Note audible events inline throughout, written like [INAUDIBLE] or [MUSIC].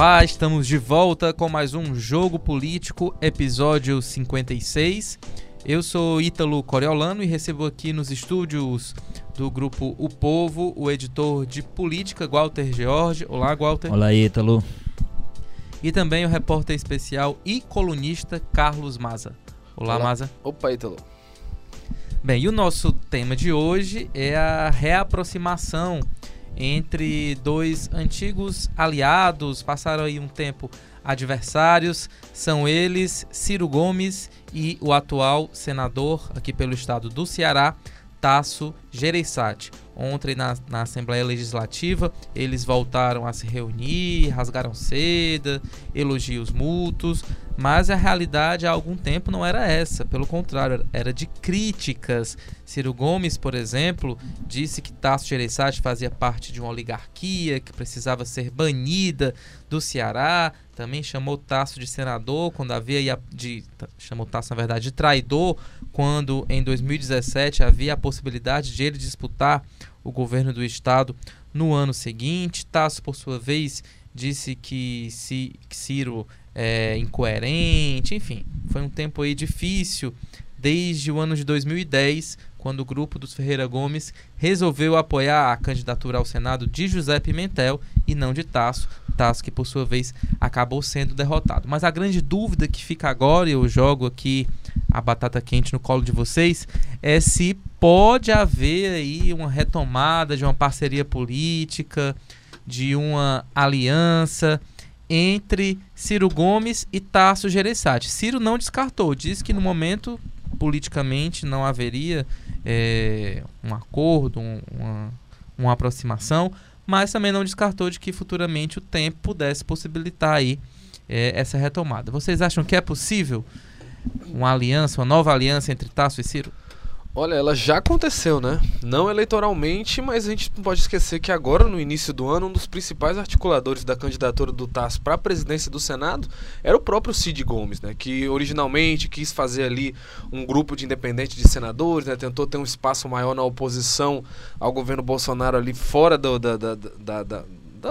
Olá, estamos de volta com mais um Jogo Político, episódio 56. Eu sou Ítalo Coriolano e recebo aqui nos estúdios do grupo O Povo o editor de política, Walter George. Olá, Walter. Olá, Ítalo. E também o repórter especial e colunista Carlos Maza. Olá, Olá. Maza. Opa, Ítalo. Bem, e o nosso tema de hoje é a reaproximação entre dois antigos aliados, passaram aí um tempo adversários, são eles Ciro Gomes e o atual senador aqui pelo estado do Ceará, Tasso Gereissati. Ontem na, na Assembleia Legislativa eles voltaram a se reunir, rasgaram seda, elogios mútuos, mas a realidade há algum tempo não era essa, pelo contrário, era de críticas. Ciro Gomes, por exemplo, disse que Tasso Gereissati fazia parte de uma oligarquia que precisava ser banida do Ceará. Também chamou Tasso de senador quando havia de chamou Tasso na verdade de traidor quando em 2017 havia a possibilidade de ele disputar o governo do estado no ano seguinte. Tasso, por sua vez, disse que, Ciro é incoerente, enfim, foi um tempo aí difícil desde o ano de 2010, quando o grupo dos Ferreira Gomes resolveu apoiar a candidatura ao Senado de José Pimentel e não de Tasso, Tasso que por sua vez acabou sendo derrotado. Mas a grande dúvida que fica agora, e eu jogo aqui a batata quente no colo de vocês, é se pode haver aí uma retomada de uma parceria política, de uma aliança entre Ciro Gomes e Tasso Gereissati. Ciro não descartou, diz que no momento politicamente não haveria é, um acordo, um, uma, uma aproximação, mas também não descartou de que futuramente o tempo pudesse possibilitar aí é, essa retomada. Vocês acham que é possível uma aliança, uma nova aliança entre Tasso e Ciro? Olha, ela já aconteceu, né? Não eleitoralmente, mas a gente não pode esquecer que agora, no início do ano, um dos principais articuladores da candidatura do Tasso para a presidência do Senado era o próprio Cid Gomes, né? Que originalmente quis fazer ali um grupo de independentes de senadores, né? Tentou ter um espaço maior na oposição ao governo Bolsonaro ali fora do, da, da, da, da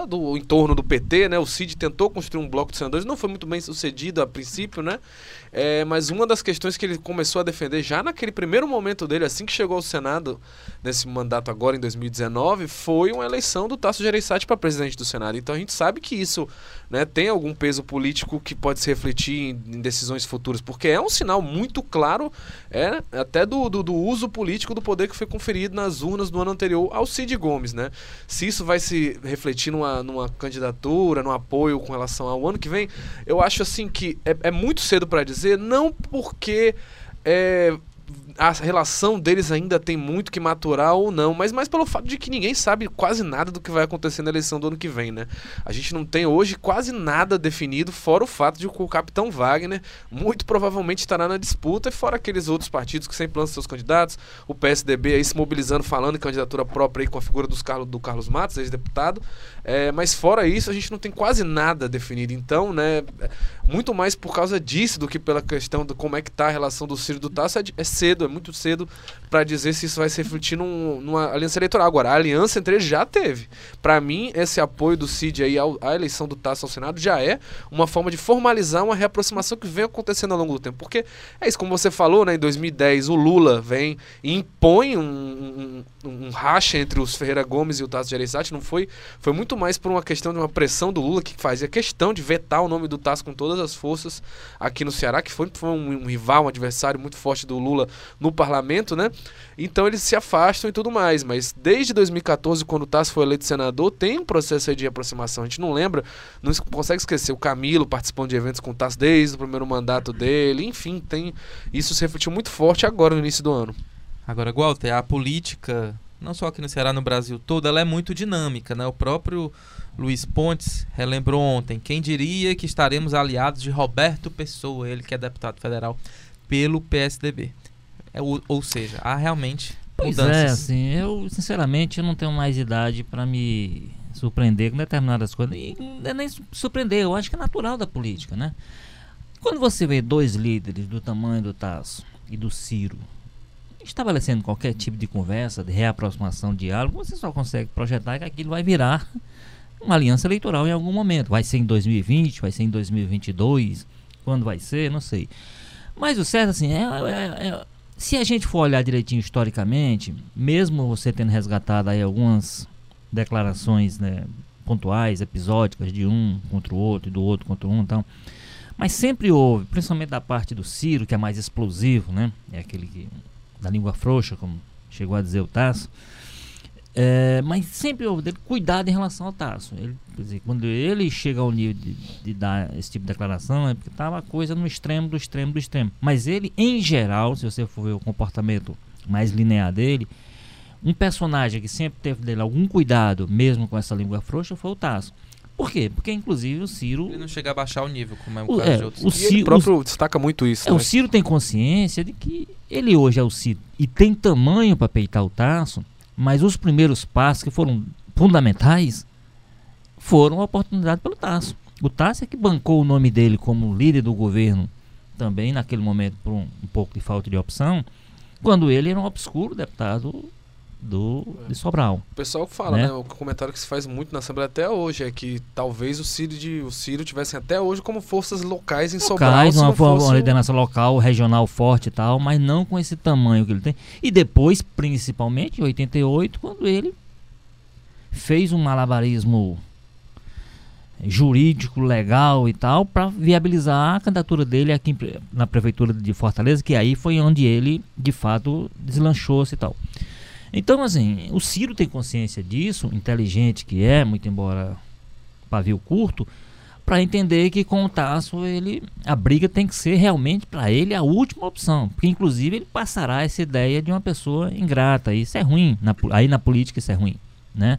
do entorno do PT, né? O Cid tentou construir um bloco de senadores, não foi muito bem sucedido a princípio, né? É, mas uma das questões que ele começou a defender já naquele primeiro momento dele, assim que chegou ao Senado, nesse mandato agora em 2019, foi uma eleição do Tasso Gereissati para presidente do Senado. Então a gente sabe que isso né, tem algum peso político que pode se refletir em, em, decisões futuras, porque é um sinal muito claro é, até do, do, do, uso político do poder que foi conferido nas urnas do ano anterior ao Cid Gomes. Né? Se isso vai se refletir numa, numa candidatura, no apoio com relação ao ano que vem, eu acho assim que é, é muito cedo para dizer dizer, não porque é, a relação deles ainda tem muito que maturar ou não, mas mais pelo fato de que ninguém sabe quase nada do que vai acontecer na eleição do ano que vem, né? A gente não tem hoje quase nada definido, fora o fato de que o capitão Wagner muito provavelmente estará na disputa, e fora aqueles outros partidos que sempre lançam seus candidatos, o PSDB aí se mobilizando, falando em candidatura própria aí com a figura dos Carlos, do Carlos Matos, ex-deputado, é, mas fora isso a gente não tem quase nada definido, então, né, muito mais por causa disso do que pela questão de como é que tá a relação do Ciro do Tasso, é, é cedo, muito cedo para dizer se isso vai se refletir num, numa aliança eleitoral. Agora, a aliança entre eles já teve. Para mim, esse apoio do Cid aí ao, à eleição do Tasso ao Senado já é uma forma de formalizar uma reaproximação que vem acontecendo ao longo do tempo. Porque é isso, como você falou, né, em 2010 o Lula vem e impõe um, um, um racha entre os Ferreira Gomes e o Tasso Gereissati. Não foi, foi muito mais por uma questão de uma pressão do Lula que fazia questão de vetar o nome do Tasso com todas as forças aqui no Ceará, que foi, foi um, um rival, um adversário muito forte do Lula no parlamento, né? Então eles se afastam e tudo mais. Mas desde 2014, quando o Tasso foi eleito senador, tem um processo aí de aproximação. A gente não lembra, não consegue esquecer o Camilo participando de eventos com o Tasso desde o primeiro mandato dele. Enfim, tem isso se refletiu muito forte agora no início do ano. Agora, Walter, a política, não só aqui no Ceará, no Brasil todo, ela é muito dinâmica, né? O próprio Luiz Pontes relembrou ontem, quem diria que estaremos aliados de Roberto Pessoa, ele que é deputado federal pelo PSDB. É, ou, ou seja, há realmente pois é, mudanças. é, assim, eu sinceramente eu não tenho mais idade para me surpreender com determinadas coisas. E não é nem surpreender, eu acho que é natural da política, né? Quando você vê dois líderes do tamanho do Tasso e do Ciro estabelecendo qualquer tipo de conversa, de reaproximação, diálogo, você só consegue projetar que aquilo vai virar uma aliança eleitoral em algum momento. Vai ser em 2020, vai ser em 2022, quando vai ser, não sei. Mas o certo, assim, é, é, é, se a gente for olhar direitinho historicamente, mesmo você tendo resgatado aí algumas declarações né, pontuais, episódicas, de um contra o outro, e do outro contra um, então, mas sempre houve, principalmente da parte do Ciro, que é mais explosivo, né? É aquele que, da língua frouxa, como chegou a dizer o Tasso. É, mas sempre houve dele cuidado em relação ao Tasso. Ele, dizer, quando ele chega ao nível de, de, dar esse tipo de declaração, é porque estava a coisa no extremo do extremo do extremo. Mas ele, em geral, se você for ver o comportamento mais linear dele, um personagem que sempre teve dele algum cuidado, mesmo com essa língua frouxa, foi o Tasso. Por quê? Porque, inclusive, o Ciro. Ele não chega a baixar o nível, como é o, O- caso é, de outros. o E Ciro- ele próprio destaca muito isso. É, né? o Ciro tem consciência de que ele hoje é o Ciro e tem tamanho para peitar o Tasso, mas os primeiros passos que foram fundamentais foram oportunizados pelo Tasso. O Tasso é que bancou o nome dele como líder do governo, também naquele momento por um, um pouco de falta de opção, quando ele era um obscuro deputado do, de Sobral. O pessoal fala, Né? né? O comentário que se faz muito na Assembleia até hoje é que talvez o Ciro, de, o Ciro tivessem até hoje como forças locais em Sobral. locais, uma, fosse uma liderança local, regional forte e tal, mas não com esse tamanho que ele tem. E depois, principalmente em 88, quando ele fez um malabarismo jurídico, legal e tal, para viabilizar a candidatura dele aqui na prefeitura de Fortaleza, que aí foi onde ele, de fato, deslanchou-se e tal. Então, assim, o Ciro tem consciência disso, inteligente que é, muito embora pavio curto, para entender que com o Tasso ele a briga tem que ser realmente para ele a última opção, porque inclusive ele passará essa ideia de uma pessoa ingrata, isso é ruim, na aí na política isso é ruim, né?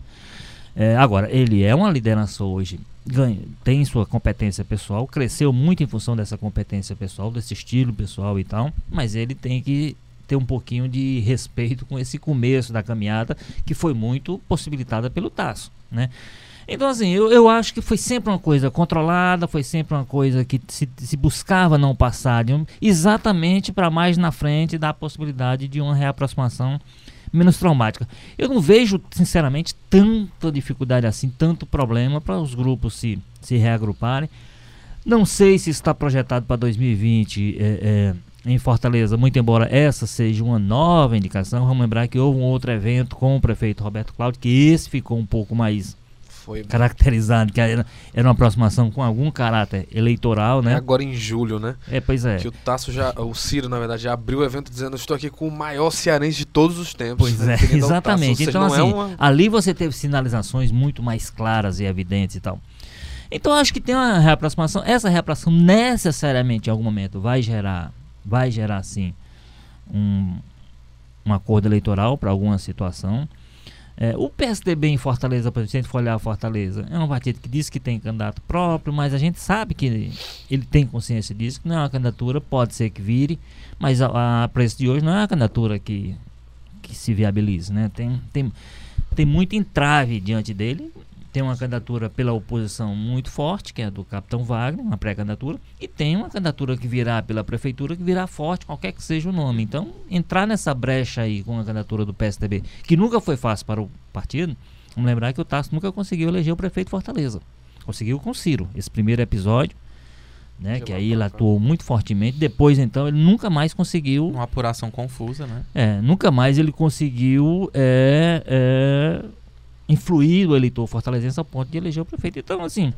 É, agora ele é uma liderança hoje, ganha, tem sua competência pessoal, cresceu muito em função dessa competência pessoal, desse estilo pessoal e tal, mas ele tem que ter um pouquinho de respeito com esse começo da caminhada que foi muito possibilitada pelo Tasso, né? Então, assim, eu, eu acho que foi sempre uma coisa controlada, foi sempre uma coisa que se, se buscava não passar um, exatamente para mais na frente dar a possibilidade de uma reaproximação menos traumática. Eu não vejo, sinceramente, tanta dificuldade assim, tanto problema para os grupos se, se reagruparem. Não sei se está projetado para 2020 é, é, em Fortaleza, muito embora essa seja uma nova indicação. Vamos lembrar que houve um outro evento com o prefeito Roberto Cláudio, que esse ficou um pouco mais Foi caracterizado, que era, era uma aproximação com algum caráter eleitoral, é né? agora em julho, né? É, pois é. Que o Tasso já, o Ciro, na verdade, já abriu o evento dizendo estou aqui com o maior cearense de todos os tempos. Pois né, é, exatamente. seja, Então, não assim, é uma... ali você teve sinalizações muito mais claras e evidentes e tal. Então, acho que tem uma reaproximação. Essa reaproximação necessariamente, em algum momento, vai gerar, vai gerar, sim, um, um acordo eleitoral para alguma situação. É, o PSDB em Fortaleza, por exemplo, se a gente for olhar Fortaleza, é um partido que diz que tem candidato próprio, mas a gente sabe que ele, ele tem consciência disso, que não é uma candidatura, pode ser que vire, mas a, a preço de hoje não é uma candidatura que, que se viabilize, né? Tem, tem, tem muito entrave diante dele, tem uma candidatura pela oposição muito forte, que é a do Capitão Wagner, uma pré-candidatura, e tem uma candidatura que virá pela prefeitura, que virá forte, qualquer que seja o nome. Então, entrar nessa brecha aí com a candidatura do PSDB, que nunca foi fácil para o partido, vamos lembrar que o Tasso nunca conseguiu eleger o prefeito Fortaleza. Conseguiu com o Ciro, esse primeiro episódio, né, Que aí ele atuou muito fortemente. Depois, então, ele nunca mais conseguiu Uma apuração confusa, né? é, nunca mais ele conseguiu é, é, influir o eleitor fortalezense ao ponto de eleger o prefeito. Então, assim,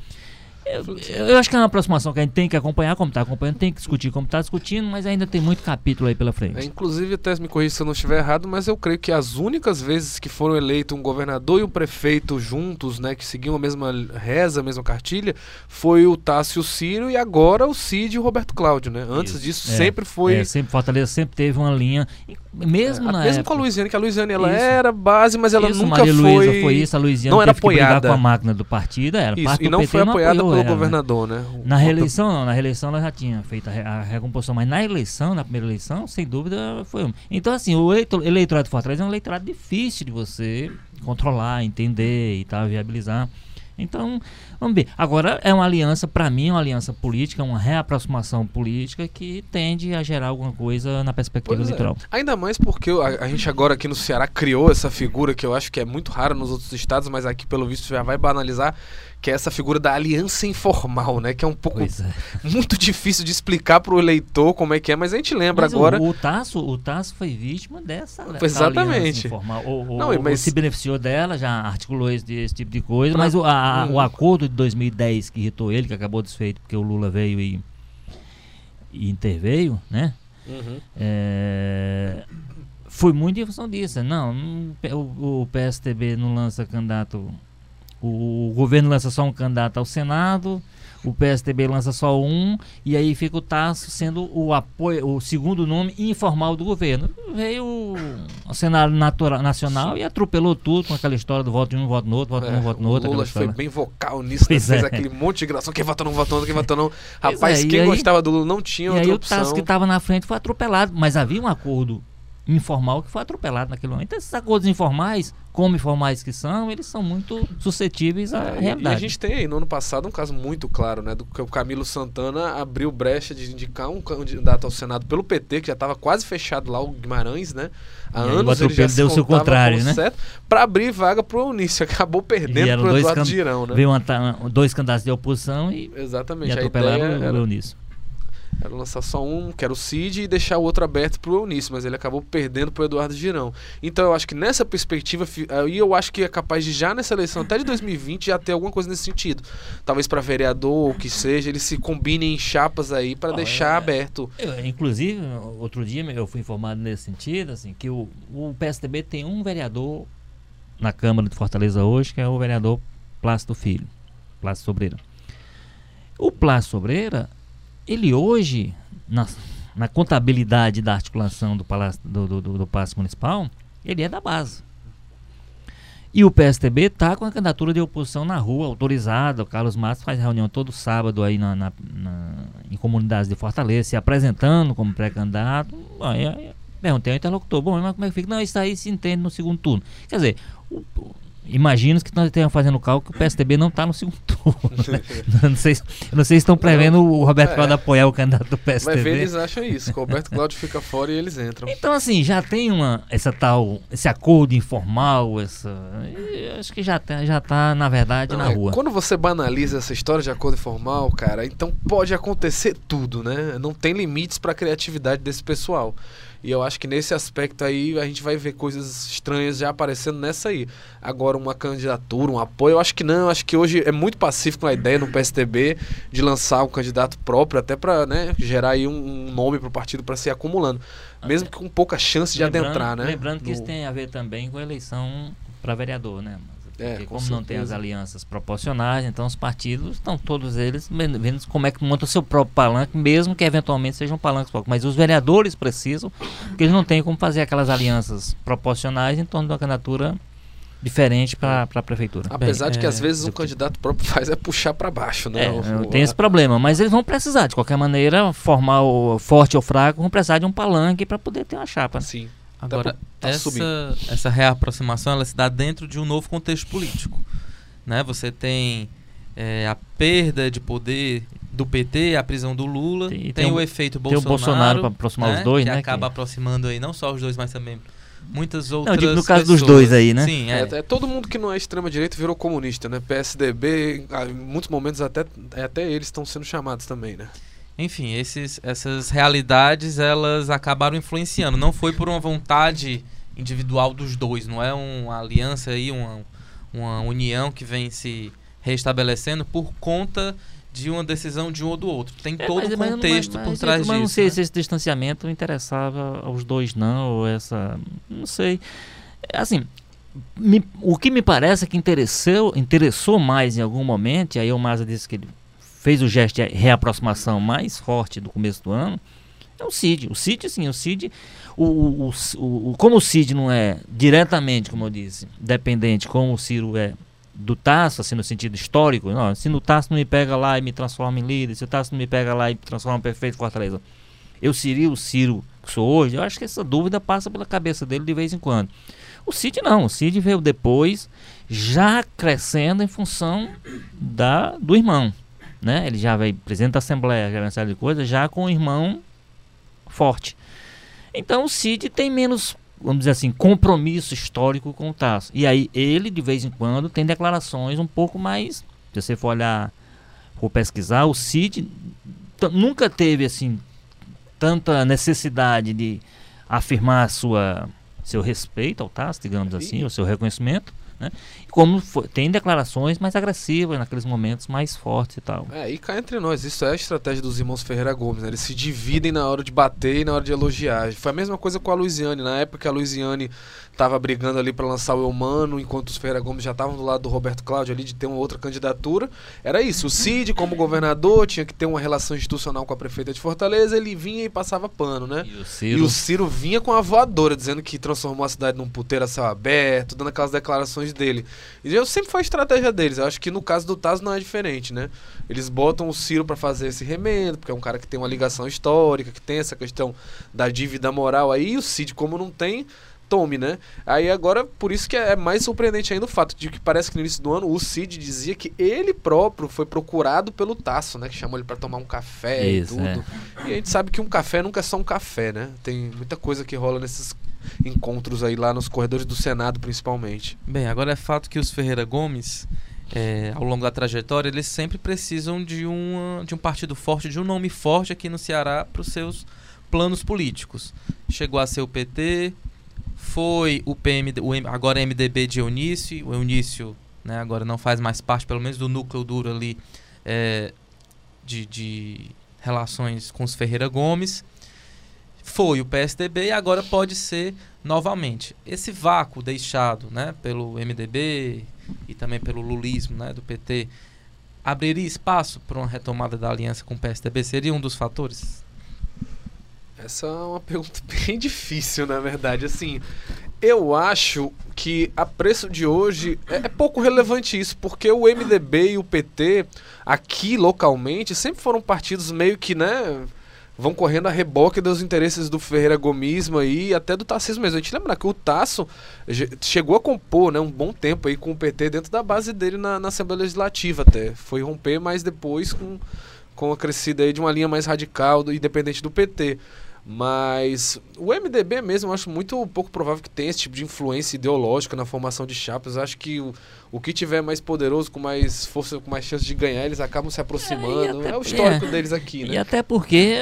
eu, eu acho que é uma aproximação que a gente tem que acompanhar como está acompanhando, tem que discutir como está discutindo, mas ainda tem muito capítulo aí pela É, frente. inclusive, até me corrija se eu não estiver errado, mas eu creio que as únicas vezes que foram eleitos um governador e um prefeito juntos, né, que seguiam a mesma reza, a mesma cartilha, foi o Tássio Ciro e agora o Cid e o Roberto Cláudio, né? Antes Isso. disso, É, sempre foi. É, sempre Fortaleza sempre teve uma linha, mesmo É, na mesmo época, com a Luiziane, que a Luiziane ela Isso. era base, mas ela isso, nunca Maria foi. Foi isso, a Luiziana não era apoiada. com a máquina do partido, era Isso, parte e não PT foi apoiada apoiou pelo ela, né? governador, né? O- Na reeleição não, na reeleição ela já tinha feito a, re- a recomposição, mas na eleição, na primeira eleição, sem dúvida foi um. Então, assim, o eleitor- eleitorado de Fortaleza é um eleitorado difícil de você controlar, entender e tal, viabilizar. Então, vamos ver. Agora, é uma aliança, para mim, é uma aliança política, uma reaproximação política que tende a gerar alguma coisa na perspectiva Pois é. eleitoral. Ainda mais porque a, a gente agora aqui no Ceará criou essa figura que eu acho que é muito rara nos outros estados, mas aqui pelo visto já vai banalizar, que é essa figura da aliança informal, né? Que é um pouco é. muito difícil de explicar pro eleitor como é que é, mas a gente lembra Mas agora. O, o Tasso, o Tasso foi vítima dessa, Exatamente. aliança informal. O, o- Não, o- mas- se beneficiou dela, já articulou esse, esse tipo de coisa, mas o, a- Hum. o acordo de 2010 que irritou ele, que acabou desfeito porque o Lula veio e, e interveio, né? Uhum. É, foi muito em função disso. Não, não- o, o PSTB não lança candidato. O, o governo lança só um candidato ao Senado, o PSTB lança só um, e aí fica o Tasso sendo o apoio, o segundo nome informal do governo. Veio o, o cenário natural, nacional e atropelou tudo com aquela história do voto em um, voto no outro, voto É, um, voto no o outro. Lula aquela foi bem vocal nisso, né? Fez é. aquele monte de graça. Quem votou não, votou não, quem votou não. Pois Rapaz, é, quem aí- gostava do Lula não tinha E outra aí o opção. Tasso que estava na frente foi atropelado, mas havia um acordo informal que foi atropelado naquele momento. Então, esses acordos informais, como informais que são, eles são muito suscetíveis à É, realidade. E a gente tem aí no ano passado um caso muito claro, né? Do que o Camilo Santana abriu brecha de indicar um candidato ao Senado pelo PT, que já estava quase fechado lá, o Guimarães, né? Há E o anos ele já se deu o seu contrário, né? pra abrir vaga pro Eunício. [LAUGHS] Acabou perdendo pro dois Eduardo Girão, né? Veio uma dois candidatos de oposição e, Exatamente. e atropelaram o Eunício. Era lançar só um, que era o Cid, e deixar o outro aberto pro Eunício, mas ele acabou perdendo pro Eduardo Girão. Então eu acho que nessa perspectiva, aí eu acho que é capaz de já nessa eleição, até de 2020, já ter alguma coisa nesse sentido. Talvez para vereador ou o que seja, eles se combinem em chapas aí para deixar aberto. Eu, inclusive, outro dia eu fui informado nesse sentido, assim, que o, o PSDB tem um vereador na Câmara de Fortaleza hoje, que é o vereador Plácido Filho, Plácido Sobreira. O Plácido Sobreira, ele hoje, na, na contabilidade da articulação do Palácio, do, do, do, do Municipal, ele é da base. E o PSTB está com a candidatura de oposição na rua, autorizada. O Carlos Matos faz reunião todo sábado aí na, na- na- em comunidades de Fortaleza, se apresentando como pré-candidato. Perguntei ao interlocutor, bom, mas como é que fica? Não, isso aí se entende no segundo turno. Quer dizer, o- imagino que nós estejamos fazendo cálculo que o PSTB não está no segundo turno. né? [LAUGHS] não, sei, não sei se estão prevendo o Roberto É. Cláudio apoiar o candidato do ver, PSTB. eles acham isso. o Roberto Cláudio fica fora e eles entram. Então assim, já tem uma essa tal esse acordo informal, essa acho que já tá, já tá na verdade Não, na é, rua. Quando você banaliza essa história de acordo informal, cara, então pode acontecer tudo, né? Não tem limites para a criatividade desse pessoal. E eu acho que nesse aspecto aí a gente vai ver coisas estranhas já aparecendo nessa aí. Agora, uma candidatura, um apoio, eu acho que não. Eu acho que hoje é muito pacífico a ideia no PSTB de lançar um candidato próprio, até para né, gerar aí um, nome para o partido para ser acumulando. Mesmo que com pouca chance de lembrando, adentrar, né? Lembrando que no- isso tem a ver também com a eleição para vereador, né? É, Porque com como não tem as certeza. alianças proporcionais, então os partidos estão todos eles vendo como é que monta o seu próprio palanque, mesmo que eventualmente sejam palanques pouco. Mas os vereadores precisam, porque eles não têm como fazer aquelas alianças proporcionais em torno de uma candidatura diferente para a prefeitura. Apesar Bem, de que é, às vezes um candidato próprio [LAUGHS] faz é puxar para baixo, né? É, O- o- tem esse problema, mas eles vão precisar, de qualquer maneira, formar o forte ou fraco, vão precisar de um palanque para poder ter uma chapa. né? Sim. Agora, tá essa, subindo. essa reaproximação ela se dá dentro de um novo contexto político. Né? Você tem é, a perda de poder do PT, a prisão do Lula, Tem- tem, tem o o- efeito tem o Bolsonaro, Bolsonaro pra aproximar os dois, que né, acaba que- aproximando aí não só os dois, mas também muitas Não, outras eu digo no caso dos pessoas. dois aí, né? Sim, É, é. é, todo mundo que não é extrema-direita virou comunista, né? PSDB, ah, em muitos momentos até, é, até eles estão sendo chamados também, né? Enfim, esses, essas realidades elas acabaram influenciando. Não foi por uma vontade individual dos dois, não é uma aliança aí, uma, uma união que vem se restabelecendo por conta de uma decisão de um ou do outro. Tem É, todo mas- um mas- contexto mas- por mas- trás mas disso. não sei né? se esse distanciamento interessava aos dois, não, ou essa. Não sei. É, Assim, me- o que me parece é que interessou, interessou mais em algum momento, e aí o Maza disse que ele fez o gesto de reaproximação mais forte do começo do ano, é o Cid. O Cid, sim, o Cid. O, o, o- como o Cid não é diretamente, como eu disse, dependente, como o Ciro é do Tasso, assim, no sentido histórico, não, se no Tasso não me pega lá e me transforma em líder, se o Tasso não me pega lá e me transforma em prefeito de Fortaleza, eu seria o Ciro que sou hoje? Eu acho que essa dúvida passa pela cabeça dele de vez em quando. O Cid não, o Cid veio depois, já crescendo em função da, do irmão. Né? Ele já veio presidente da Assembleia, já uma série de coisas, já com o irmão forte. Então o Cid tem menos, vamos dizer assim, compromisso histórico com o Tasso. E aí ele, de vez em quando, tem declarações um pouco mais. Se você for olhar, for pesquisar, o Cid nunca teve assim tanta necessidade de afirmar sua seu respeito ao Tasso, digamos assim, o seu reconhecimento, né? Como foi, tem declarações mais agressivas naqueles momentos mais fortes e tal. É, e cá entre nós, isso é a estratégia dos irmãos Ferreira Gomes, né? Eles se dividem na hora de bater e na hora de elogiar. Foi a mesma coisa com a Luiziane, na época a Luiziane estava brigando ali para lançar o Eumano, enquanto os Ferreira Gomes já estavam do lado do Roberto Cláudio ali de ter uma outra candidatura. Era isso, o Cid como governador tinha que ter uma relação institucional com a prefeita de Fortaleza, ele vinha e passava pano, né? E o Ciro, e o Ciro vinha com a voadora, dizendo que transformou a cidade num puteiro a céu aberto, dando aquelas declarações dele. E eu sempre foi a estratégia deles, eu acho que no caso do Taz não é diferente, né? Eles botam o Ciro para fazer esse remendo, porque é um cara que tem uma ligação histórica, que tem essa questão da dívida moral aí, e o Cid como não tem tome, né? Aí agora, por isso que é mais surpreendente ainda o fato de que parece que no início do ano o Cid dizia que ele próprio foi procurado pelo Tasso, né? Que chamou ele para tomar um café isso, e tudo. É. E a gente sabe que um café nunca é só um café, né? Tem muita coisa que rola nesses encontros aí lá nos corredores do Senado, principalmente. Bem, agora é fato que os Ferreira Gomes é, ao longo da trajetória, eles sempre precisam de, uma, de um partido forte, de um nome forte aqui no Ceará para os seus planos políticos. Chegou a ser o PT, foi o PMD, o agora MDB de Eunício, o Eunício né, agora não faz mais parte, pelo menos, do núcleo duro ali é, de, de relações com os Ferreira Gomes. Foi o PSDB e agora pode ser novamente. Esse vácuo deixado né, pelo MDB e também pelo lulismo né, do PT abriria espaço para uma retomada da aliança com o PSDB? Seria um dos fatores? Essa é uma [LAUGHS] pergunta bem difícil, na verdade. Assim, eu acho que a preço de hoje é, é, pouco relevante isso, porque o MDB e o PT aqui localmente sempre foram partidos meio que, né, vão correndo a reboque dos interesses do Ferreira Gomismo e até do Tassismo mesmo. A gente lembra que o Tasso chegou a compor, né, um bom tempo aí com o PT dentro da base dele na, na Assembleia Legislativa até. Foi romper, mas depois com com a crescida aí de uma linha mais radical, do, independente do PT. Mas o MDB mesmo, eu acho muito pouco provável que tenha esse tipo de influência ideológica na formação de chapas. Eu acho que o, o que tiver mais poderoso, com mais força, com mais chance de ganhar, eles acabam se aproximando. É, é o histórico é, deles aqui, né? E até porque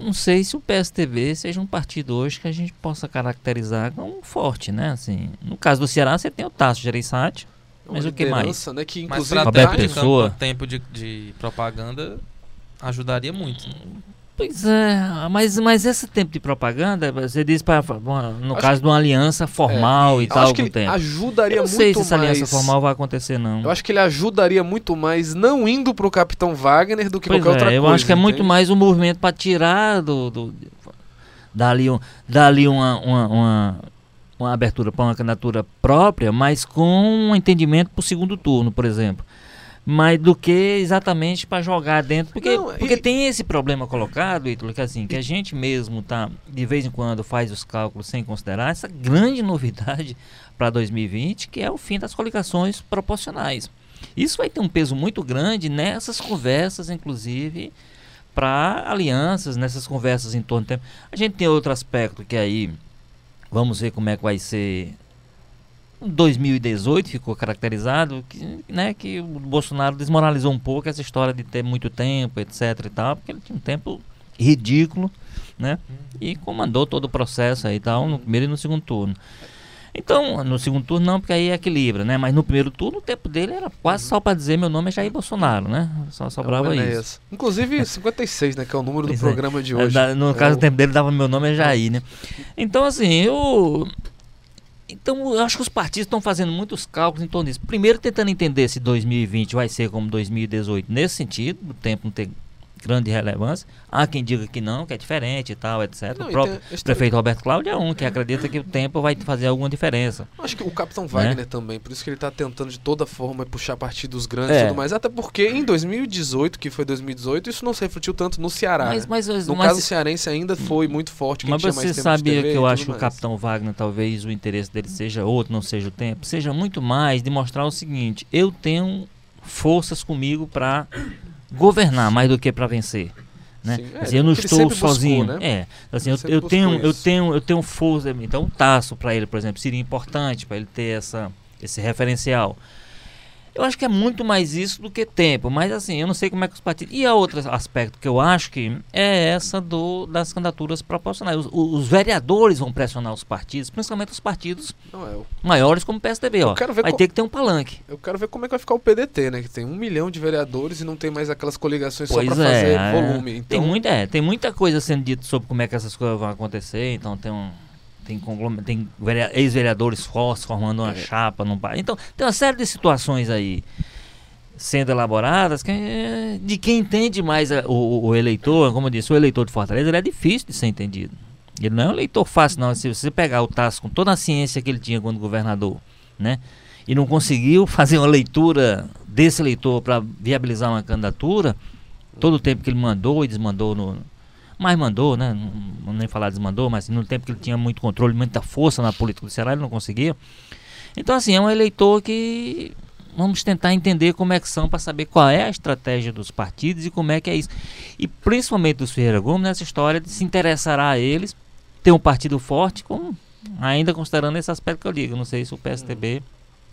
não sei se o PSTB seja um partido hoje que a gente possa caracterizar como forte, né? Assim, no caso do Ceará, você tem o Tasso Gereissati, mas o que mais? Né, que inclusive mas pra Roberto Pessoa. tempo de, de propaganda ajudaria muito. Né? Pois é, mas, mas esse tempo de propaganda, você diz para no acho caso que, de uma aliança formal é, e tal, acho que ele tempo. ajudaria muito mais. Não sei se essa aliança formal vai acontecer não. Eu acho que ele ajudaria muito mais não indo pro Capitão Wagner do que pois qualquer é, outra eu coisa. Eu acho que é muito mais um movimento para tirar do, do dali, dali uma, uma, uma, uma abertura para uma candidatura própria, mas com um entendimento para o segundo turno, por exemplo mas do que exatamente para jogar dentro. Porque, Não, porque e... tem esse problema colocado, Ítalo, que assim, que a gente mesmo tá, de vez em quando faz os cálculos sem considerar essa grande novidade [LAUGHS] para 2020, que é o fim das coligações proporcionais. Isso vai ter um peso muito grande nessas conversas, inclusive, para alianças, nessas conversas em torno do tempo. A gente tem outro aspecto que aí vamos ver como é que vai ser 2018 ficou caracterizado que, né, que o Bolsonaro desmoralizou um pouco essa história de ter muito tempo, etc e tal, porque ele tinha um tempo ridículo, né? E comandou todo o processo aí e tal, no primeiro e no segundo turno. Então, no segundo turno não, porque aí equilibra, né? Mas no primeiro turno o tempo dele era quase só para dizer meu nome é Jair Bolsonaro, né? Só sobrava é isso. Inclusive [LAUGHS] 56, né? Que é o número do é. programa de hoje. no é caso o... tempo dele dava meu nome é Jair, né? Então, assim, eu então, eu acho que os partidos estão fazendo muitos cálculos em torno disso. Primeiro, tentando entender se 2020 vai ser como 2018, nesse sentido, o tempo não ter grande relevância. Há quem diga que não, que é diferente e tal, etc. Não, o próprio tem prefeito Roberto Cláudio é um que acredita que o tempo vai fazer alguma diferença. Acho que o Capitão Né? Wagner também, por isso que ele tá tentando de toda forma puxar partido dos grandes e É. tudo mais. Até porque em 2018, que foi 2018, isso não se refletiu tanto no Ceará. Mas, né? mas, No mas- caso cearense ainda foi muito forte. Mas tinha você sabia que eu acho que o. Capitão Wagner, talvez o interesse dele seja outro, não seja o tempo, seja muito mais de mostrar o seguinte: eu tenho forças comigo para governar mais do que para vencer. Né? Sim, é, Quer dizer, eu não estou sempre buscou, sozinho. né? É, assim, eu, eu tenho, eu tenho, eu tenho força. Então, um taço para ele, por exemplo, seria importante para ele ter essa, esse referencial. Eu acho que é muito mais isso do que tempo, mas assim, eu não sei como é que os partidos. E a outro aspecto que eu acho que é essa do, das candidaturas proporcionais. Os, os vereadores vão pressionar os partidos, principalmente os partidos Não, é, maiores como o PSDB. Ó. Vai ter que ter um palanque. eu quero ver como é que vai ficar o PDT, né? Que tem um milhão de vereadores e não tem mais aquelas coligações Pois só pra é, fazer é. volume. Tem, Então, muita, é, tem muita coisa sendo dita sobre como é que essas coisas vão acontecer. Então tem um. Tem, tem verea- ex-vereadores fortes formando uma É. chapa. Num, pa- então, tem uma série de situações aí sendo elaboradas que, é, de quem entende mais a- o, o eleitor. Como eu disse, o eleitor de Fortaleza ele é difícil de ser entendido. Ele não é um eleitor fácil, não. Se você pegar o Tasso com toda a ciência que ele tinha quando governador, né? E não conseguiu [LAUGHS] fazer uma leitura desse eleitor para viabilizar uma candidatura, todo o tempo que ele mandou e desmandou no. Mas mandou, né? Não, nem falar desmandou, mas no tempo que ele tinha muito controle, muita força na política do Ceará, ele não conseguia. Então, assim, é um eleitor que vamos tentar entender como é que são para saber qual é a estratégia dos partidos e como é que é isso. E principalmente dos Ferreira Gomes nessa história de se interessará a eles ter um partido forte, como ainda considerando esse aspecto que eu digo. Não sei se o PSDB,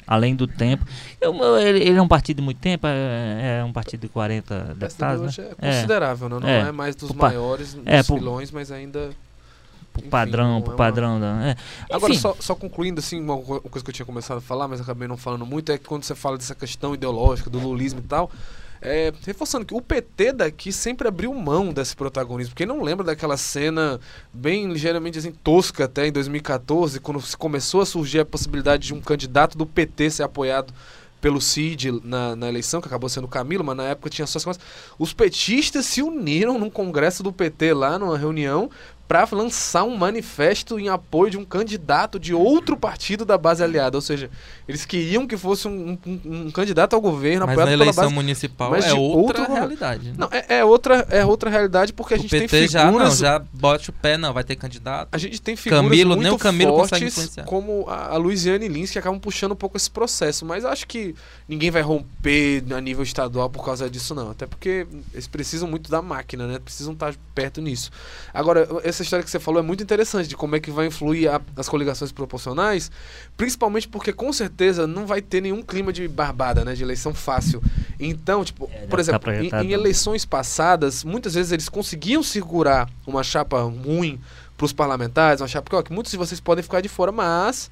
além do tempo. eu- ele, ele é um partido de muito tempo, é, é um partido de 40 o PSDB deputados, né? hoje é considerável, né? Não É. é, mais dos maiores, dos é, pro- filões, mas ainda... Pro enfim, padrão, não pro é uma- padrão da. é. Agora, só, só concluindo, assim, uma coisa que eu tinha começado a falar, mas acabei não falando muito, é que quando você fala dessa questão ideológica, do lulismo e tal, é, reforçando que o PT daqui sempre abriu mão desse protagonismo. Quem não lembra daquela cena bem ligeiramente assim, tosca até em 2014, quando começou a surgir a possibilidade de um candidato do PT ser apoiado pelo Cid na, na eleição, que acabou sendo o Camilo, mas na época tinha só as. Os petistas se uniram num congresso do PT lá, numa reunião, para lançar um manifesto em apoio de um candidato de outro partido da base aliada. Ou seja, eles queriam que fosse um, um- um candidato ao governo Mas na apoiado eleição base. municipal é outra outro- realidade. né? Não, é, é outra, é outra realidade porque a o gente PT tem já não, figuras. já bote o pé, não, vai ter candidato. A gente tem figuras Camilo, muito nem o Camilo consegue influenciar. como a, a Luiziane Lins, que acabam puxando um pouco esse processo. Mas acho que ninguém vai romper a nível estadual por causa disso, não. Até porque eles precisam muito da máquina, né? Precisam estar perto nisso. Agora, essa história que você falou é muito interessante, de como é que vai influir a- as coligações proporcionais, principalmente porque com certeza não vai ter nenhum clima de barbada, né? De eleição fácil. Então, tipo, É, por tá exemplo, em, em eleições passadas, muitas vezes eles conseguiam segurar uma chapa ruim para os parlamentares, uma chapa que, ó, que muitos de vocês podem ficar de fora, mas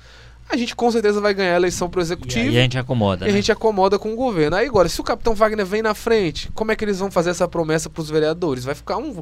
a gente com certeza vai ganhar a eleição para o e executivo. aí a gente acomoda. E a né? gente acomoda com o governo. Aí agora, se o capitão Wagner vem na frente, como é que eles vão fazer essa promessa para os vereadores? Vai ficar um.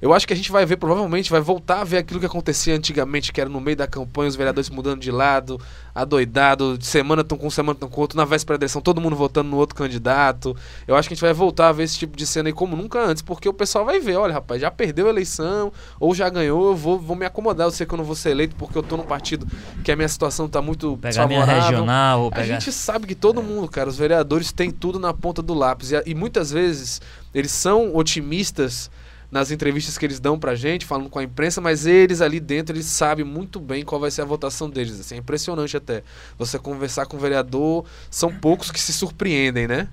Eu acho que a gente vai ver, provavelmente, vai voltar a ver aquilo que acontecia antigamente, que era no meio da campanha, os vereadores mudando de lado, adoidado, de semana estão com semana estão com outro, na véspera da eleição, todo mundo votando no outro candidato. Eu acho que a gente vai voltar a ver esse tipo de cena aí como nunca antes, porque o pessoal vai ver, olha, rapaz, já perdeu a eleição, ou já ganhou, eu vou, vou me acomodar, eu sei que eu não vou ser eleito porque eu tô num partido que a minha situação tá muito Pegar minha regional, ou A pegar. gente sabe que todo mundo, cara, os vereadores têm tudo na ponta do lápis. E, e muitas vezes eles são otimistas nas entrevistas que eles dão pra gente, falando com a imprensa, mas eles ali dentro, eles sabem muito bem qual vai ser a votação deles. Assim, é impressionante até. Você conversar com o vereador, são poucos que se surpreendem, né?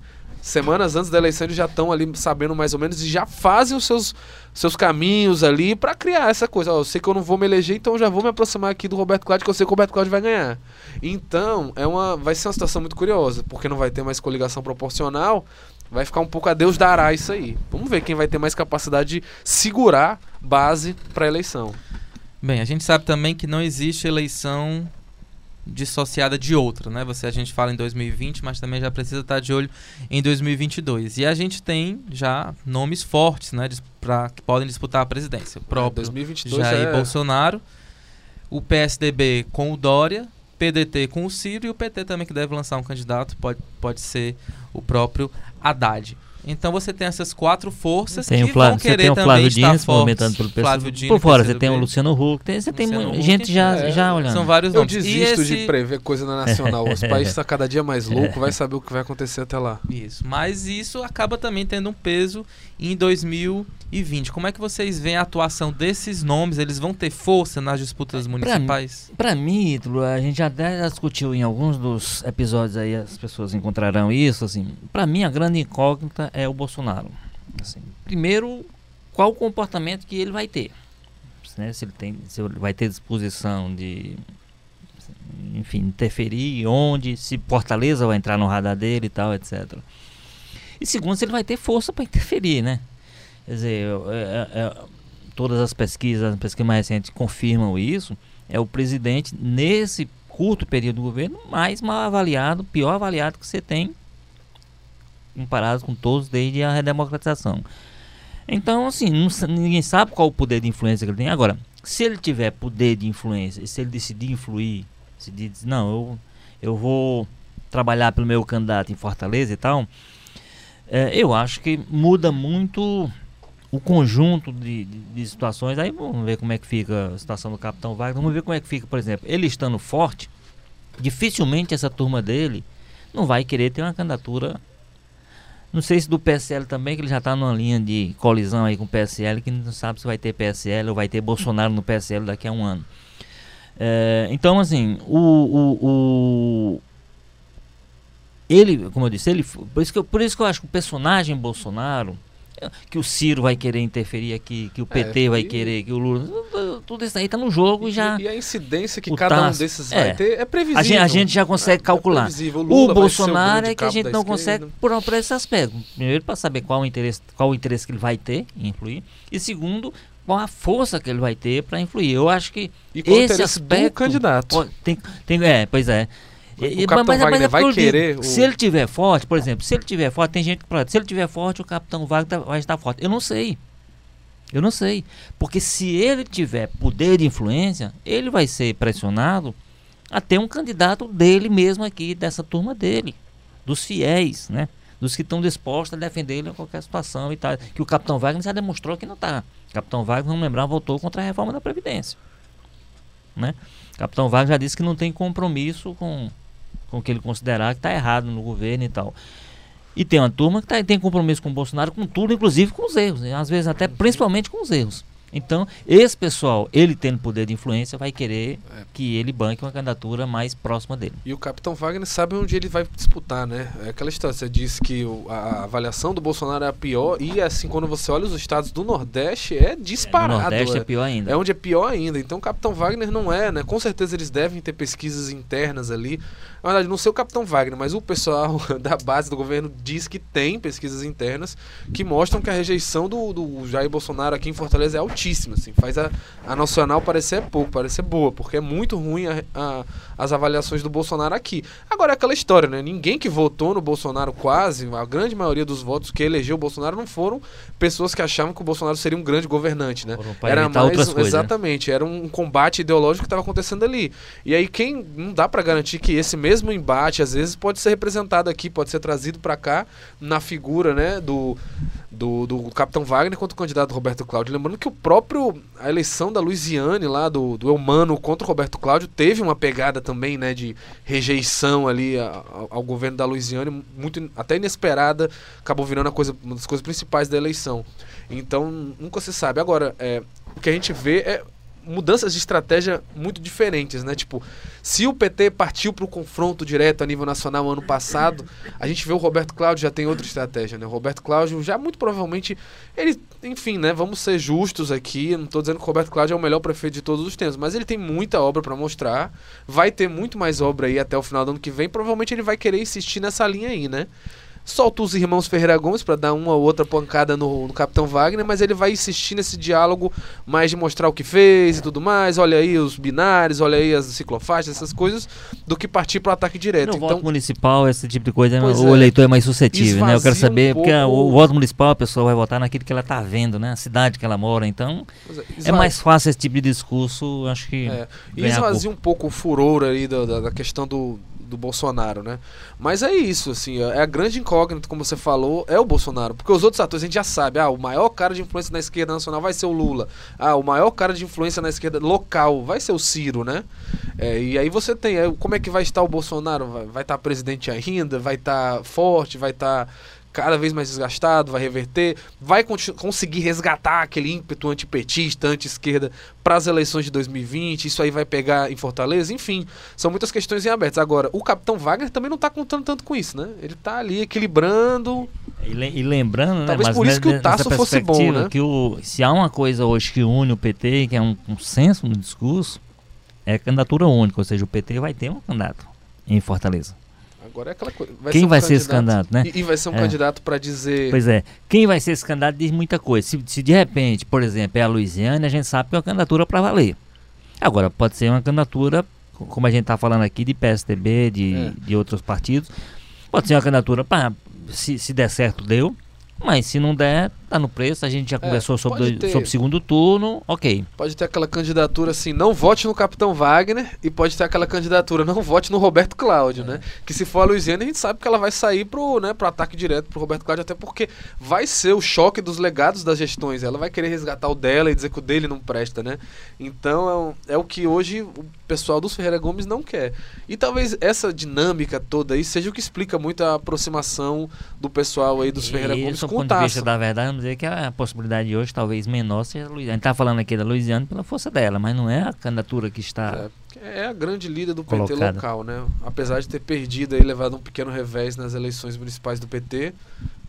Semanas antes da eleição eles já estão ali sabendo mais ou menos e já fazem os seus, seus caminhos ali pra criar essa coisa. Ó, eu sei que eu não vou me eleger, então eu já vou me aproximar aqui do Roberto Cláudio, que eu sei que o Roberto Cláudio vai ganhar. Então, é uma, vai ser uma situação muito curiosa, porque não vai ter mais coligação proporcional, vai ficar um pouco a Deus dará isso aí. Vamos ver quem vai ter mais capacidade de segurar base para eleição. Bem, a gente sabe também que não existe eleição dissociada de outra, né? Você a gente fala em 2020, mas também já precisa estar de olho em 2022. E a gente tem já nomes fortes, né, pra, que podem disputar a presidência. O próprio 2022 Jair é... Bolsonaro, o PSDB com o Dória, PDT com o Ciro e o PT também que deve lançar um candidato, pode, pode ser o próprio Haddad. Então você tem essas quatro forças tem que o Flávio, vão você querer tem o também Flávio estar Diniz fortes. movimentando pelo. Diniz, Por fora, você tem o Luciano Huck, tem, você tem Huck. gente já, É, já olhando. São vários Eu nomes. E desisto esse- de prever coisa na nacional. Os [LAUGHS] países estão cada dia mais louco, vai saber o que vai acontecer até lá. Isso, mas isso acaba também tendo um peso em 2020. Como é que vocês veem a atuação desses nomes? Eles vão ter força nas disputas municipais? Pra mim, Ítalo, a gente já até discutiu em alguns dos episódios aí, as pessoas encontrarão isso, assim. Pra mim, a grande incógnita é o Bolsonaro. Assim, primeiro, qual o comportamento que ele vai ter? Né? Se ele tem, se ele vai ter disposição de, enfim, interferir, onde, se Fortaleza vai entrar no radar dele e tal, etc. E segundo, se ele vai ter força para interferir, né? Quer dizer, é- é- é- todas as pesquisas, as pesquisas mais recentes confirmam isso. É o presidente, nesse curto período do governo, mais mal avaliado, pior avaliado que você tem, comparado com todos desde a redemocratização. Então, assim, não ninguém sabe qual o poder de influência que ele tem. Agora, se ele tiver poder de influência, e se ele decidir influir, diz, não, eu, eu vou trabalhar pelo meu candidato em Fortaleza e tal, é, eu acho que muda muito o conjunto de, de, de situações. Aí vamos ver como é que fica a situação do Capitão Wagner. Vamos ver como é que fica, por exemplo, ele estando forte, dificilmente essa turma dele não vai querer ter uma candidatura. Não sei se do PSL também, que ele já está numa linha de colisão aí com o PSL, que não sabe se vai ter PSL ou vai ter Bolsonaro no PSL daqui a um ano. É, então, assim, o, o, o- ele, como eu disse, ele, por isso, que eu, por isso que eu acho que o personagem Bolsonaro, que o Ciro vai querer interferir aqui, que o PT vai e- querer, que o Lula, tudo- isso aí tá no jogo e já. E, a incidência que o cada um desses é. vai ter é previsível. A gente, a gente já consegue É- é calcular. o vai ser Bolsonaro grande é que a gente não esquerda. consegue por, por esse aspecto. Primeiro, para saber qual o interesse, qual o interesse que ele vai ter em influir. E segundo, qual a força que ele vai ter para influir. Eu acho que E qual o esse do aspecto- candidato. Pô, Tem, tem, é, pois é. O E- e- Capitão mas- mas Wagner é vai querer o- Se ele tiver forte, por exemplo, se ele tiver forte, tem gente que fala, se ele tiver forte, o Capitão Wagner vai estar forte. Eu não sei. Eu não sei. Porque se ele tiver poder de influência, ele vai ser pressionado a ter um candidato dele mesmo aqui, dessa turma dele. Dos fiéis, né? Dos que estão dispostos a defender ele em qualquer situação e tal. Que o Capitão Wagner já demonstrou que não está. Capitão Wagner, vamos lembrar, votou contra a reforma da Previdência. Né? Capitão Wagner já disse que não tem compromisso com, com o que ele considerar que está errado no governo e tal. E tem uma turma que tá, tem compromisso com o Bolsonaro, com tudo, inclusive com os erros. né? Às vezes até principalmente com os erros. Então, esse pessoal, ele tendo poder de influência, vai querer É. que ele banque uma candidatura mais próxima dele. E o Capitão Wagner sabe onde ele vai disputar, né? É aquela história, você disse que o- a avaliação do Bolsonaro é a pior, e assim, quando você olha os estados do Nordeste, é disparado. no Nordeste é é. pior ainda. É onde é pior ainda. Então o Capitão Wagner não é, né? Com certeza eles devem ter pesquisas internas ali. Na verdade, não sei o Capitão Wagner, mas o pessoal [LAUGHS] da base do governo diz que tem pesquisas internas que mostram que a rejeição do, do Jair Bolsonaro aqui em Fortaleza é altíssima. Assim, faz a, a nacional parecer pouco, parecer boa, porque é muito ruim a- a- as avaliações do Bolsonaro aqui. Agora é aquela história, né? Ninguém que votou no Bolsonaro quase, a grande maioria dos votos que elegeu o Bolsonaro não foram pessoas que achavam que o Bolsonaro seria um grande governante, né? Evitar mais um- coisas, né? exatamente, era um combate ideológico que estava acontecendo ali. E aí quem não dá para garantir que esse mesmo embate às vezes pode ser representado aqui, pode ser trazido para cá na figura, né, do do, do Capitão Wagner contra o candidato Roberto Cláudio. Lembrando que o próprio a eleição da Luiziane lá do, do Eumano contra o Roberto Cláudio teve uma pegada também, né, de rejeição ali ao, governo da Luiziane, muito até inesperada, acabou virando a coisa, uma das coisas principais da eleição. Então, nunca se sabe. Agora, é, o que a gente vê é mudanças de estratégia muito diferentes, né? Tipo, se o PT partiu para o confronto direto a nível nacional ano passado, a gente vê o Roberto Cláudio já tem outra estratégia, né? O Roberto Cláudio já muito provavelmente ele, enfim, né? Vamos ser justos aqui. Não estou dizendo que o Roberto Cláudio é o melhor prefeito de todos os tempos, mas ele tem muita obra para mostrar. Vai ter muito mais obra aí até o final do ano que vem. Provavelmente ele vai querer insistir nessa linha aí, né? Solta os irmãos Ferreira Gomes para dar uma ou outra pancada no, no Capitão Wagner, mas ele vai insistir nesse diálogo mais de mostrar o que fez e tudo mais. Olha aí os binários, olha aí as ciclofaixas, essas coisas, do que partir para o ataque direto. No então, voto municipal, esse tipo de coisa, o é. eleitor é mais suscetível, né? Eu quero saber, um porque pouco- o voto municipal, a pessoa vai votar naquilo que ela está vendo, né? A cidade que ela mora. Então, é esva- mais fácil esse tipo de discurso, acho que. É, e esvazia um pouco o furor aí da, da, da questão do, do Bolsonaro, né? Mas é isso, assim, é a grande incógnita, como você falou, é o Bolsonaro. Porque os outros atores a gente já sabe, ah, o maior cara de influência na esquerda nacional vai ser o Lula. Ah, o maior cara de influência na esquerda local vai ser o Ciro, né? É, e aí você tem, é, como é que vai estar o Bolsonaro? Vai, estar presidente ainda? Vai estar forte? Vai estar cada vez mais desgastado, vai reverter, vai conseguir resgatar aquele ímpeto antipetista, anti-esquerda para as eleições de 2020, isso aí vai pegar em Fortaleza, enfim, são muitas questões em abertas. Agora, o capitão Wagner também não está contando tanto com isso, né? Ele está ali equilibrando. E, e lembrando, né? Talvez por isso que o Tasso fosse bom, né? Que o, se há uma coisa hoje que une o PT, que é um consenso no discurso, é candidatura única, ou seja, o PT vai ter um candidato em Fortaleza. Agora é aquela coisa. Vai Quem um vai ser esse candidato, né? E, e vai ser um é. candidato para dizer. Pois é. Quem vai ser esse candidato diz muita coisa. Se, se de repente, por exemplo, é a Luiziane, a gente sabe que é uma candidatura para valer. Agora, pode ser uma candidatura, como a gente está falando aqui, de PSDB, de, é. de outros partidos. Pode ser uma candidatura para. Se, se der certo, deu. Mas se não der, tá no preço. A gente já é, conversou sobre, o sobre segundo turno, ok. Pode ter aquela candidatura assim, não vote no Capitão Wagner, e pode ter aquela candidatura, não vote no Roberto Cláudio, é. né? Que se for a Luiziane, a gente sabe que ela vai sair pro, né, pro ataque direto pro Roberto Cláudio, até porque vai ser o choque dos legados das gestões. Ela vai querer resgatar o dela e dizer que o dele não presta, né? Então é, é o que hoje o pessoal dos Ferreira Gomes não quer. E talvez essa dinâmica toda aí seja o que explica muito a aproximação do pessoal aí dos e Ferreira Gomes com o vista da verdade, vamos dizer que a possibilidade de hoje talvez menor seja a Luiziane. A gente está falando aqui da Luiziane pela força dela, mas não é a candidatura que está. É, é a grande líder do colocada. PT local, né? Apesar de ter perdido e levado um pequeno revés nas eleições municipais do PT,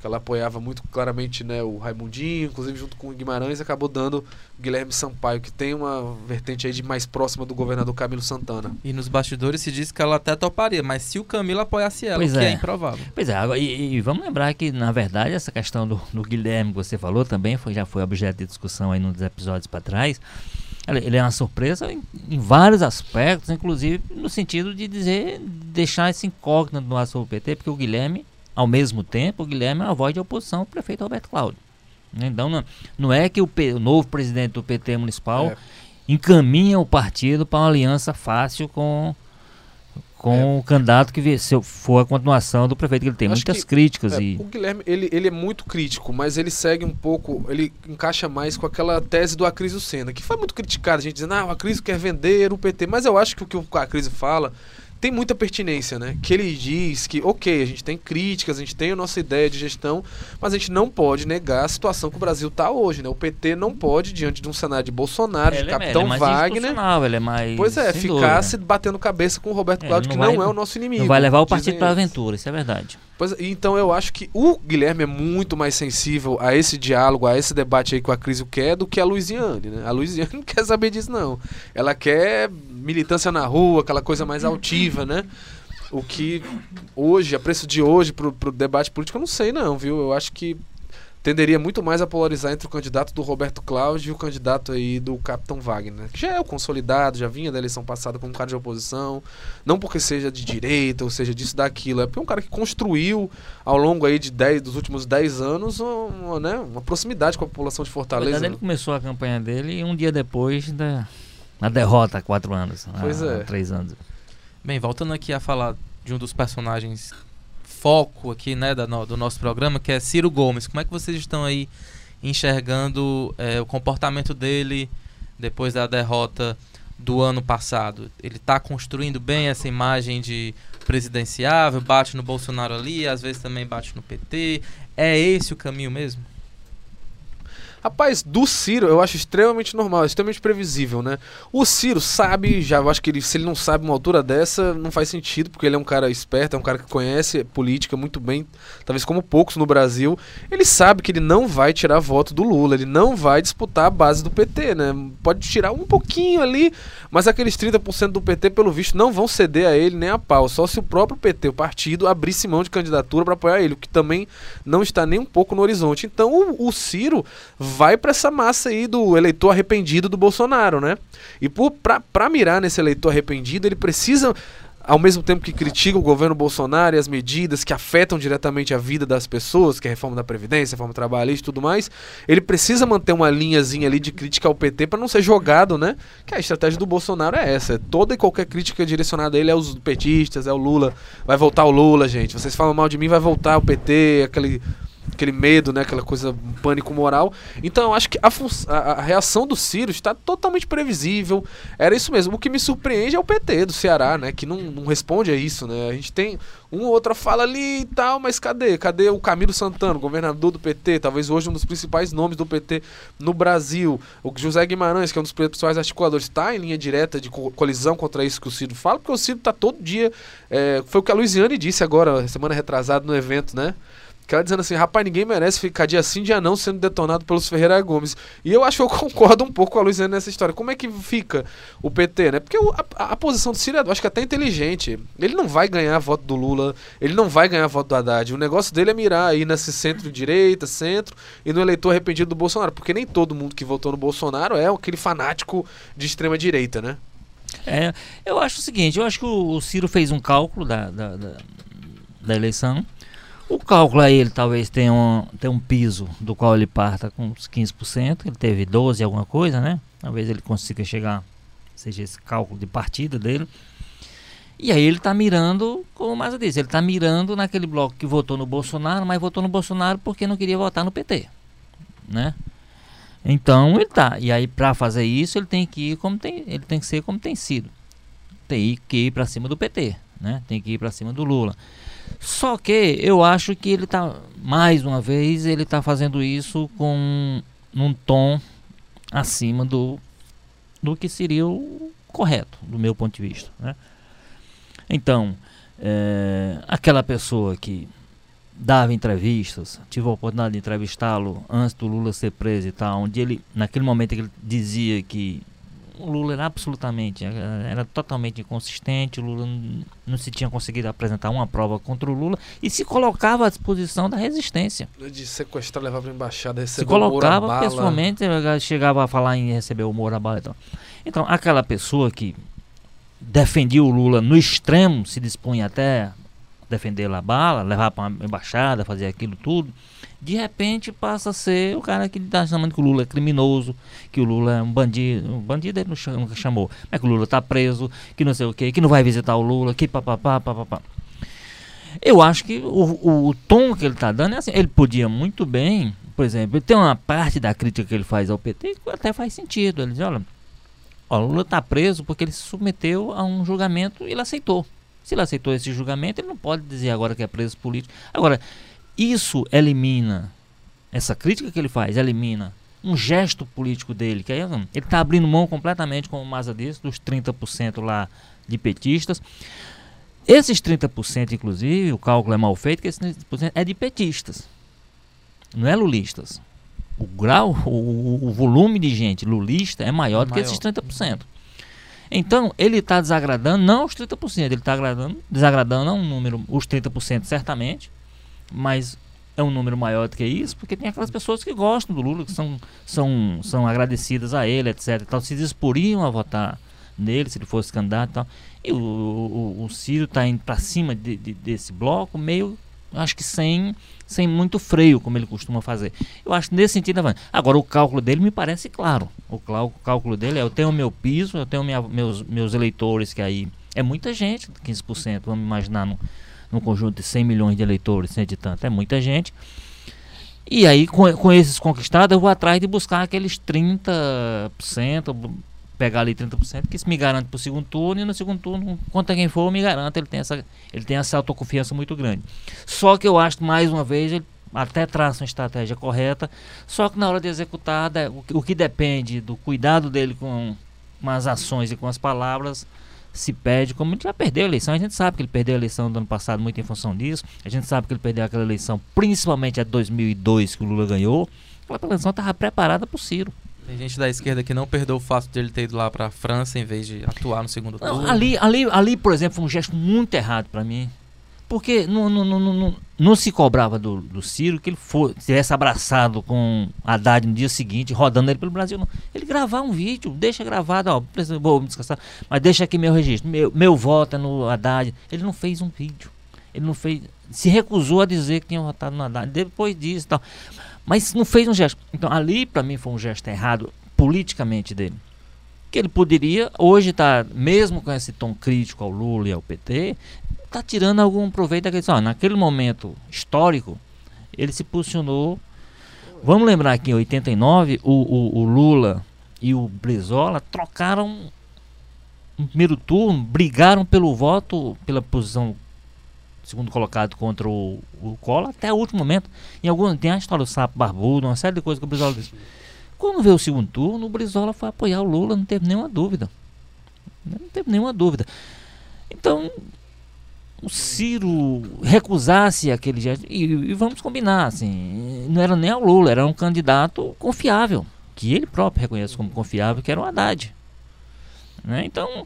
ela apoiava muito claramente né, o Raimundinho, inclusive junto com o Guimarães, acabou dando o Guilherme Sampaio, que tem uma vertente aí de mais próxima do governador Camilo Santana. E nos bastidores se diz que ela até toparia, mas se o Camilo apoiasse ela, pois que é. é improvável. Pois é, e, e, vamos lembrar que, na verdade, essa questão do, do Guilherme que você falou também foi, já foi objeto de discussão aí nos episódios para trás. Ele é uma surpresa em, em, vários aspectos, inclusive no sentido de dizer, deixar esse incógnito no ar sobre o PT, porque o Guilherme ao mesmo tempo, o Guilherme é uma voz de oposição ao prefeito Roberto Cláudio. Então, não, não é que o, P, o, novo presidente do PT municipal é. encaminha o partido para uma aliança fácil com, com é. o candidato que se for a continuação do prefeito, que ele tem Acho muitas que, críticas. É, e... O Guilherme, ele, ele é muito crítico, mas ele segue um pouco, ele encaixa mais com aquela tese do Acrisio Senna, que foi muito criticada, a gente dizendo, ah, o Acrisio quer vender o PT, mas eu acho que o que o Acrisio fala tem muita pertinência, né? Que ele diz que, ok, a gente tem críticas, a gente tem a nossa ideia de gestão, mas a gente não pode negar a situação que o Brasil está hoje, né? O PT não pode, diante de um cenário de Bolsonaro, ele de Capitão é, ele é Wagner. Ele é mais. Pois é, ficar se batendo cabeça com o Roberto é, Cláudio, que não, vai, não é o nosso inimigo. Não vai levar o partido para a aventura, isso é verdade. Pois, então eu acho que o Guilherme é muito mais sensível a esse diálogo, a esse debate aí que a Cris quer do que a Luiziane, né? A Luiziane [LAUGHS] não quer saber disso, não. Ela quer militância na rua, aquela coisa mais altiva, né? O que hoje, a preço de hoje, pro, pro debate político, eu não sei não, viu? Eu acho que tenderia muito mais a polarizar entre o candidato do Roberto Cláudio e o candidato aí do Capitão Wagner, que já é o consolidado, já vinha da eleição passada como um cara de oposição, não porque seja de direita ou seja disso daquilo, é porque é um cara que construiu ao longo aí de dez, dos últimos 10 anos uma, né, uma proximidade com a população de Fortaleza. Verdade, ele começou a campanha dele e um dia depois da, da derrota há quatro anos, pois há, é. há três anos. Bem, voltando aqui a falar de um dos personagens foco aqui, né, da, no, do nosso programa, que é Ciro Gomes. Como é que vocês estão aí enxergando é, o comportamento dele depois da derrota do ano passado? Ele está construindo bem essa imagem de presidenciável, bate no Bolsonaro ali, às vezes também bate no PT. É esse o caminho mesmo? Rapaz, do Ciro eu acho extremamente normal, extremamente previsível, né? O Ciro sabe, já eu acho que ele, se ele não sabe uma altura dessa, não faz sentido, porque ele é um cara esperto, é um cara que conhece política muito bem, talvez como poucos no Brasil. Ele sabe que ele não vai tirar voto do Lula, ele não vai disputar a base do PT, né? Pode tirar um pouquinho ali, mas aqueles 30% do PT, pelo visto, não vão ceder a ele nem a pau, só se o próprio PT, o partido, abrisse mão de candidatura para apoiar ele, o que também não está nem um pouco no horizonte. Então o, o Ciro vai para essa massa aí do eleitor arrependido do Bolsonaro, né? E para mirar nesse eleitor arrependido, ele precisa ao mesmo tempo que critica o governo Bolsonaro e as medidas que afetam diretamente a vida das pessoas, que é a reforma da Previdência, a reforma trabalhista e tudo mais, ele precisa manter uma linhazinha ali de crítica ao PT para não ser jogado, né? Que a estratégia do Bolsonaro é essa. É toda e qualquer crítica direcionada a ele é os petistas, é o Lula. Vai voltar o Lula, gente. Vocês falam mal de mim, vai voltar o PT, aquele aquele medo, né, aquela coisa, um pânico moral. Então eu acho que a, a, a, reação do Ciro está totalmente previsível. Era isso mesmo. O que me surpreende é o PT do Ceará, né, que não, não responde a isso, né. A gente tem uma ou outra fala ali e tal, mas cadê? Cadê o Camilo Santana, governador do PT, talvez hoje um dos principais nomes do PT no Brasil. O José Guimarães, que é um dos principais articuladores, está em linha direta de colisão contra isso que o Ciro fala, porque o Ciro está todo dia. É, foi o que a Luiziane disse agora, semana retrasada no evento, né? Que ela dizendo assim, rapaz, ninguém merece ficar dia sim, dia não sendo detonado pelos Ferreira Gomes. E eu acho que eu [LAUGHS] concordo um pouco com a Luiziane nessa história. Como é que fica o PT, né? Porque a, a, posição do Ciro, eu acho que é até inteligente. Ele não vai ganhar voto do Lula, ele não vai ganhar voto do Haddad. O negócio dele é mirar aí nesse centro-direita, centro, e no eleitor arrependido do Bolsonaro. Porque nem todo mundo que votou no Bolsonaro é aquele fanático de extrema-direita, né? É, eu acho o seguinte, eu acho que o, o Ciro fez um cálculo da, da, da, da eleição o cálculo aí, ele talvez tenha um, tenha um piso do qual ele parta com uns 15%, ele teve 12 alguma coisa, né? Talvez ele consiga chegar, seja esse cálculo de partida dele. E aí ele está mirando, como o Maza disse, ele está mirando naquele bloco que votou no Bolsonaro, mas votou no Bolsonaro porque não queria votar no PT, né? Então ele tá. E aí para fazer isso ele tem que ir como tem, ele tem que ser como tem sido. Tem que ir para cima do PT, né? Tem que ir para cima do Lula. Só que eu acho que ele está, mais uma vez, ele está fazendo isso com um tom acima do, do que seria o correto, do meu ponto de vista. Né? Então, é, aquela pessoa que dava entrevistas, tive a oportunidade de entrevistá-lo antes do Lula ser preso e tal, onde ele, naquele momento que ele dizia que o Lula era absolutamente, era totalmente inconsistente, o Lula não se tinha conseguido apresentar uma prova contra o Lula e se colocava à disposição da resistência. De sequestrar, levar para a embaixada, receber Se colocava pessoalmente, chegava a falar em receber o Moura Bala. Então. então, aquela pessoa que defendia o Lula no extremo, se dispunha até defender a bala, levar para uma embaixada, fazer aquilo tudo de repente passa a ser o cara que está chamando que o Lula é criminoso, que o Lula é um bandido, um bandido ele nunca chamou, mas que o Lula está preso, que não sei o que, que não vai visitar o Lula, que papapá, papapá. Eu acho que o, o, tom que ele está dando é assim, ele podia muito bem, por exemplo, tem uma parte da crítica que ele faz ao PT que até faz sentido, ele diz, olha, o Lula está preso porque ele se submeteu a um julgamento e ele aceitou. Se ele aceitou esse julgamento, ele não pode dizer agora que é preso político. Agora, isso elimina, essa crítica que ele faz, elimina um gesto político dele, que aí ele está abrindo mão completamente, como o Maza disse, dos 30% lá de petistas. Esses 30%, inclusive, o cálculo é mal feito, que esses 30% é de petistas, não é lulistas. O grau, o, o volume de gente lulista é maior é do maior. que esses 30%. Então, ele está desagradando não os 30%, ele está desagradando um número, os 30% certamente, mas é um número maior do que isso, porque tem aquelas pessoas que gostam do Lula, que são, são, são agradecidas a ele, etc. Então, se disporiam a votar nele, se ele fosse candidato e o, o, o Ciro está indo para cima de, de, desse bloco, meio, acho que sem, sem muito freio, como ele costuma fazer. Eu acho que nesse sentido, agora o cálculo dele me parece claro. O, cálculo dele é: eu tenho meu piso, eu tenho minha, meus, meus eleitores, que aí é muita gente, 15%, vamos imaginar. Num conjunto de 100 milhões de eleitores, 100 de tanto, é muita gente. E aí, com, com esses conquistados, eu vou atrás de buscar aqueles 30%, pegar ali 30%, que isso me garante para o segundo turno, e no segundo turno, conta quem for, me garante, ele tem essa, ele tem essa autoconfiança muito grande. Só que eu acho, mais uma vez, ele até traça uma estratégia correta, só que na hora de executar, o, o que depende do cuidado dele com, com as ações e com as palavras, se perde, como ele já perdeu a eleição, a gente sabe que ele perdeu a eleição do ano passado muito em função disso, a gente sabe que ele perdeu aquela eleição, principalmente a de 2002 que o Lula ganhou, aquela eleição estava preparada para o Ciro. Tem gente da esquerda que não perdeu o fato de ele ter ido lá para a França em vez de atuar no segundo turno. ali, ali, ali, por exemplo, foi um gesto muito errado para mim. Porque não, não, não, não, não se cobrava do, do Ciro que ele for, tivesse abraçado com Haddad no dia seguinte, rodando ele pelo Brasil. Não. Ele gravar um vídeo, deixa gravado, ó, vou me descansar, mas deixa aqui meu registro, meu, meu voto é no Haddad. Ele não fez um vídeo. Ele não fez. Se recusou a dizer que tinha votado no Haddad. Depois disso e tal. Mas não fez um gesto. Então ali, para mim, foi um gesto errado politicamente dele que ele poderia, hoje está, mesmo com esse tom crítico ao Lula e ao PT, está tirando algum proveito daquele. Naquele momento histórico, ele se posicionou. Vamos lembrar que em 89, o, o, o Lula e o Brizola trocaram no primeiro turno, brigaram pelo voto, pela posição segundo colocado contra o, o Collor, até o último momento. Em algum, tem a história do sapo barbudo, uma série de coisas que o Brizola disse. Quando veio o segundo turno, o Brizola foi apoiar o Lula, não teve nenhuma dúvida. Não teve nenhuma dúvida. Então, o Ciro recusasse aquele gesto, e, e, vamos combinar, assim, não era nem o Lula, era um candidato confiável, que ele próprio reconhece como confiável, que era o Haddad. Né? Então,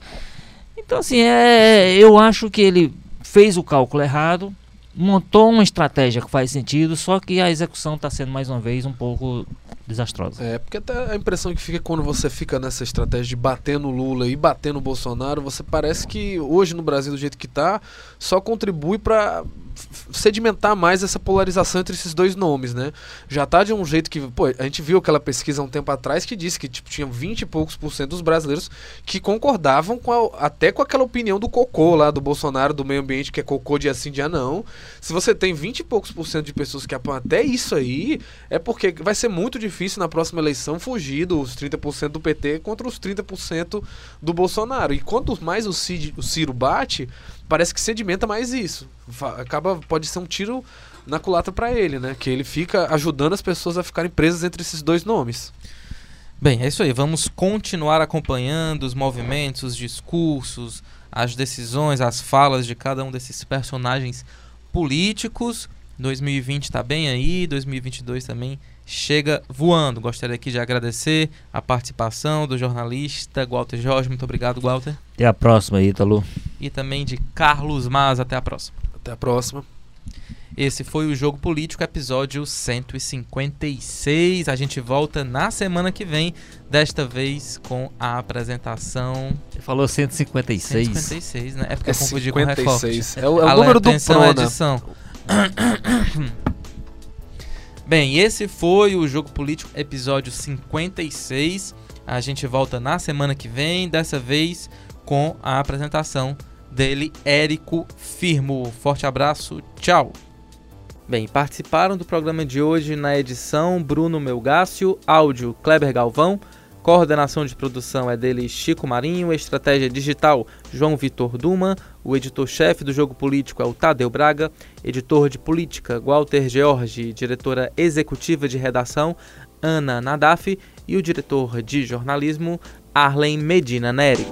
então, assim, é, eu acho que ele fez o cálculo errado, montou uma estratégia que faz sentido, só que a execução está sendo mais uma vez um pouco desastrosa. É, porque até a impressão que fica quando você fica nessa estratégia de bater no Lula e bater no Bolsonaro, você parece que hoje no Brasil, do jeito que está, só contribui para sedimentar mais essa polarização entre esses dois nomes, né? Já tá de um jeito que, pô, a gente viu aquela pesquisa um tempo atrás que disse que tipo, tinha 20 e poucos por cento dos brasileiros que concordavam com a, até com aquela opinião do cocô lá do Bolsonaro do meio ambiente, que é cocô de assim dia não. Se você tem 20 e poucos por cento de pessoas que apoiam até isso aí, é porque vai ser muito difícil na próxima eleição fugir dos 30% do PT contra os 30% do Bolsonaro. E quanto mais o, Cid, o Ciro bate, parece que sedimenta mais isso. Acaba pode ser um tiro na culatra para ele, né? Que ele fica ajudando as pessoas a ficarem presas entre esses dois nomes. Bem, é isso aí. Vamos continuar acompanhando os movimentos, os discursos, as decisões, as falas de cada um desses personagens políticos. 2020 está bem aí, 2022 também chega voando. Gostaria aqui de agradecer a participação do jornalista Walter Jorge. Muito obrigado, Walter. Até a próxima, Ítalo. E também de Carlos Mas. Até a próxima. Até a próxima. Esse foi o Jogo Político, episódio 156. A gente volta na semana que vem, desta vez com a apresentação. Você falou 156. 156, né? É porque é eu confundi 56. com o recorte. É o, é o número do Prona. Edição. [COUGHS] Bem, esse foi o Jogo Político, episódio 56. A gente volta na semana que vem, dessa vez com a apresentação dele, Érico Firmo. Forte abraço, tchau! Bem, participaram do programa de hoje na edição Bruno Melgácio, áudio Kleber Galvão, Coordenação de produção é dele Chico Marinho, estratégia digital João Vitor Duma, o editor-chefe do Jogo Político é o Tadeu Braga, editor de política Walter George, diretora executiva de redação Ana Nadaf e o diretor de jornalismo Arlen Medina Neri.